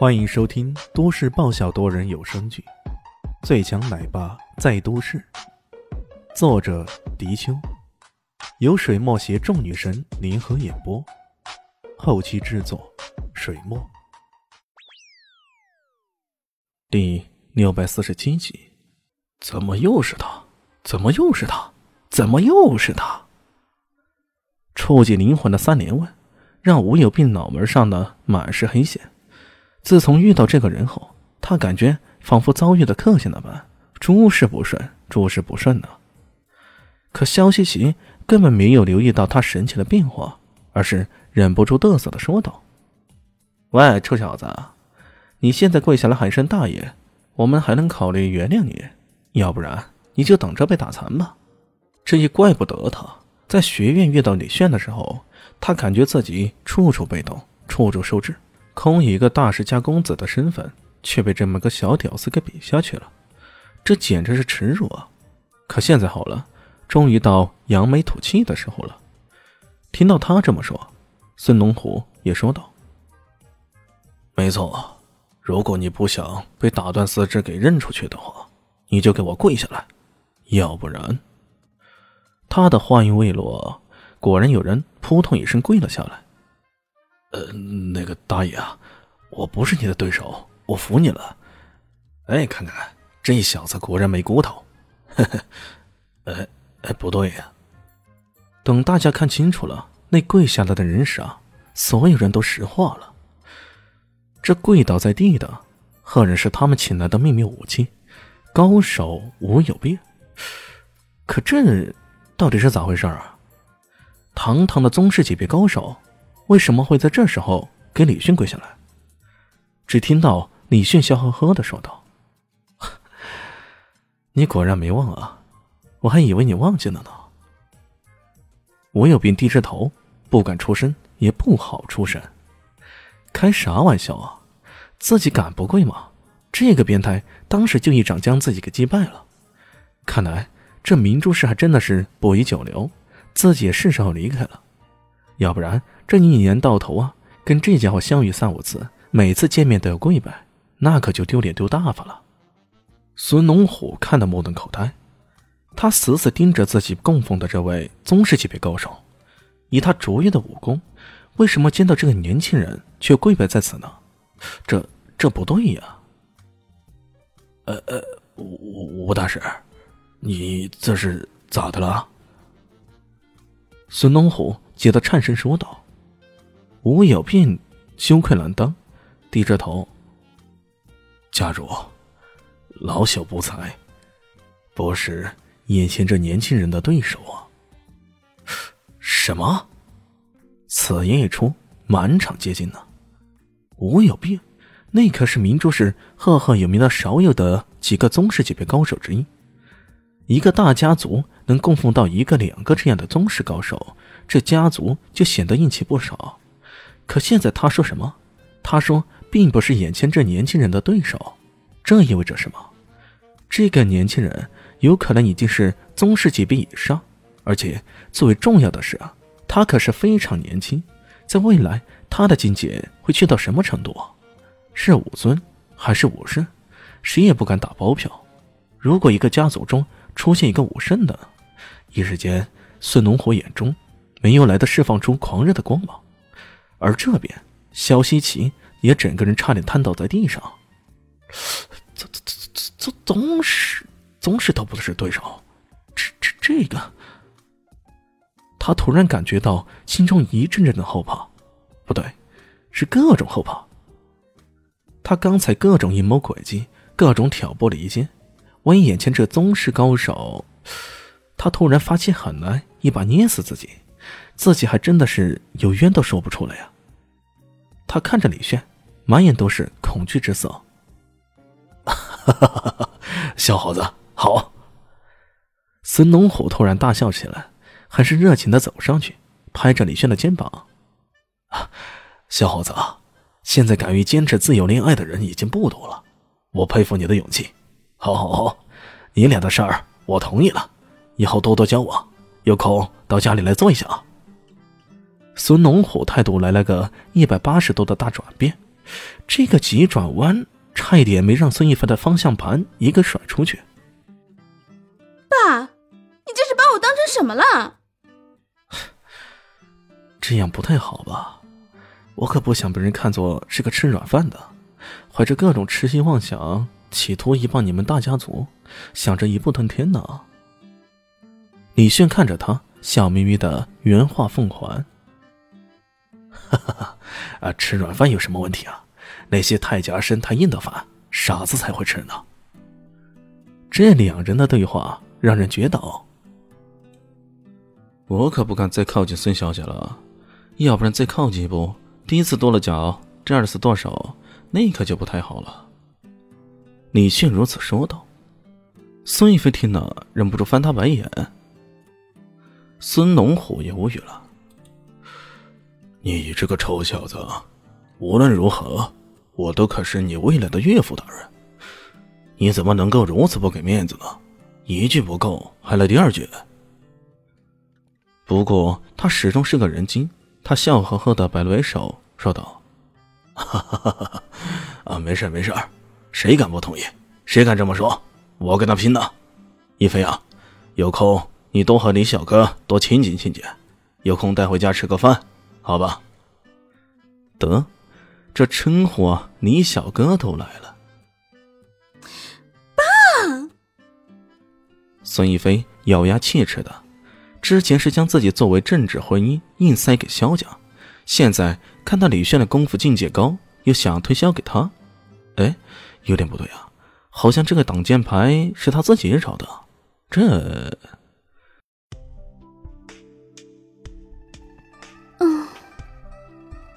欢迎收听都市爆笑多人有声剧《最强奶爸在都市》，作者：迪秋，由水墨携众女神联合演播，后期制作：水墨。第六百四十七集，怎么又是他？怎么又是他？怎么又是他？触及灵魂的三连问，让吴有病脑门上的满是黑线。自从遇到这个人后，他感觉仿佛遭遇了克星那般，诸事不顺，诸事不顺呢。可肖西奇根本没有留意到他神情的变化，而是忍不住得瑟的说道：“喂，臭小子，你现在跪下来喊声大爷，我们还能考虑原谅你；要不然，你就等着被打残吧。”这也怪不得他，在学院遇到李炫的时候，他感觉自己处处被动，处处受制。空以一个大世家公子的身份，却被这么个小屌丝给比下去了，这简直是耻辱啊！可现在好了，终于到扬眉吐气的时候了。听到他这么说，孙龙虎也说道：“没错，如果你不想被打断四肢给认出去的话，你就给我跪下来，要不然……”他的话音未落，果然有人扑通一声跪了下来。呃，那个大爷啊，我不是你的对手，我服你了。哎，看看这小子果然没骨头。呵呵，哎哎，不对呀。等大家看清楚了那跪下来的人时啊，所有人都石化了。这跪倒在地的，赫然是他们请来的秘密武器高手吴有病。可这到底是咋回事啊？堂堂的宗师级别高手。为什么会在这时候给李迅跪下来？只听到李迅笑呵呵的说道：“ 你果然没忘啊，我还以为你忘记了呢。”吴有病低着头，不敢出声，也不好出声。开啥玩笑啊？自己敢不跪吗？这个变态当时就一掌将自己给击败了。看来这明珠氏还真的是不宜久留，自己也是时候离开了。要不然这一年到头啊，跟这家伙相遇三五次，每次见面都要跪拜，那可就丢脸丢大发了。孙龙虎看得目瞪口呆，他死死盯着自己供奉的这位宗师级别高手，以他卓越的武功，为什么见到这个年轻人却跪拜在此呢？这这不对呀！呃呃，吴吴大师，你这是咋的了？孙龙虎。急得颤声说道：“吴有病羞愧难当，低着头。家主，老朽不才，不是眼前这年轻人的对手啊！”什么？此言一出，满场皆惊呐！吴有病，那可是明珠市赫赫有名的少有的几个宗师级别高手之一。一个大家族能供奉到一个、两个这样的宗师高手，这家族就显得硬气不少。可现在他说什么？他说并不是眼前这年轻人的对手，这意味着什么？这个年轻人有可能已经是宗师级别以上，而且最为重要的是啊，他可是非常年轻，在未来他的境界会去到什么程度？是武尊还是武圣？谁也不敢打包票。如果一个家族中，出现一个武圣的，一时间，孙龙火眼中没有来的释放出狂热的光芒，而这边肖西奇也整个人差点瘫倒在地上。这这这这这宗师，宗师都不是对手，这这这个，他突然感觉到心中一阵阵的后怕，不对，是各种后怕。他刚才各种阴谋诡计，各种挑拨离间。万一眼前这宗师高手，他突然发起狠来，一把捏死自己，自己还真的是有冤都说不出来呀！他看着李炫，满眼都是恐惧之色。小伙子，好！孙龙虎突然大笑起来，很是热情的走上去，拍着李炫的肩膀：“ 小伙子，现在敢于坚持自由恋爱的人已经不多了，我佩服你的勇气。”好，好，好，你俩的事儿我同意了，以后多多交往，有空到家里来坐一下啊。孙龙虎态度来了个一百八十度的大转变，这个急转弯差一点没让孙一凡的方向盘一个甩出去。爸，你这是把我当成什么了？这样不太好吧？我可不想被人看作是个吃软饭的，怀着各种痴心妄想，企图一棒你们大家族，想着一步登天呢。李炫看着他，笑眯眯的原话奉还：“哈哈哈，啊，吃软饭有什么问题啊？那些太夹生太硬的饭，傻子才会吃呢。”这两人的对话让人觉得，我可不敢再靠近孙小姐了。要不然再靠近一步，第一次剁了脚，第二次剁手，那可就不太好了。李迅如此说道。孙一飞听了，忍不住翻他白眼。孙龙虎也无语了。你这个臭小子，无论如何，我都可是你未来的岳父大人，你怎么能够如此不给面子呢？一句不够，还来第二句。不过他始终是个人精。他笑呵呵的摆了摆手，说道：“哈哈哈哈啊，没事没事谁敢不同意？谁敢这么说？我跟他拼呢！一飞啊，有空你多和李小哥多亲近亲近，有空带回家吃个饭，好吧？”得，这称呼啊，李小哥都来了。爸，孙一飞咬牙切齿的。之前是将自己作为政治婚姻硬塞给萧家，现在看到李炫的功夫境界高，又想推销给他，哎，有点不对啊，好像这个挡箭牌是他自己找的，这……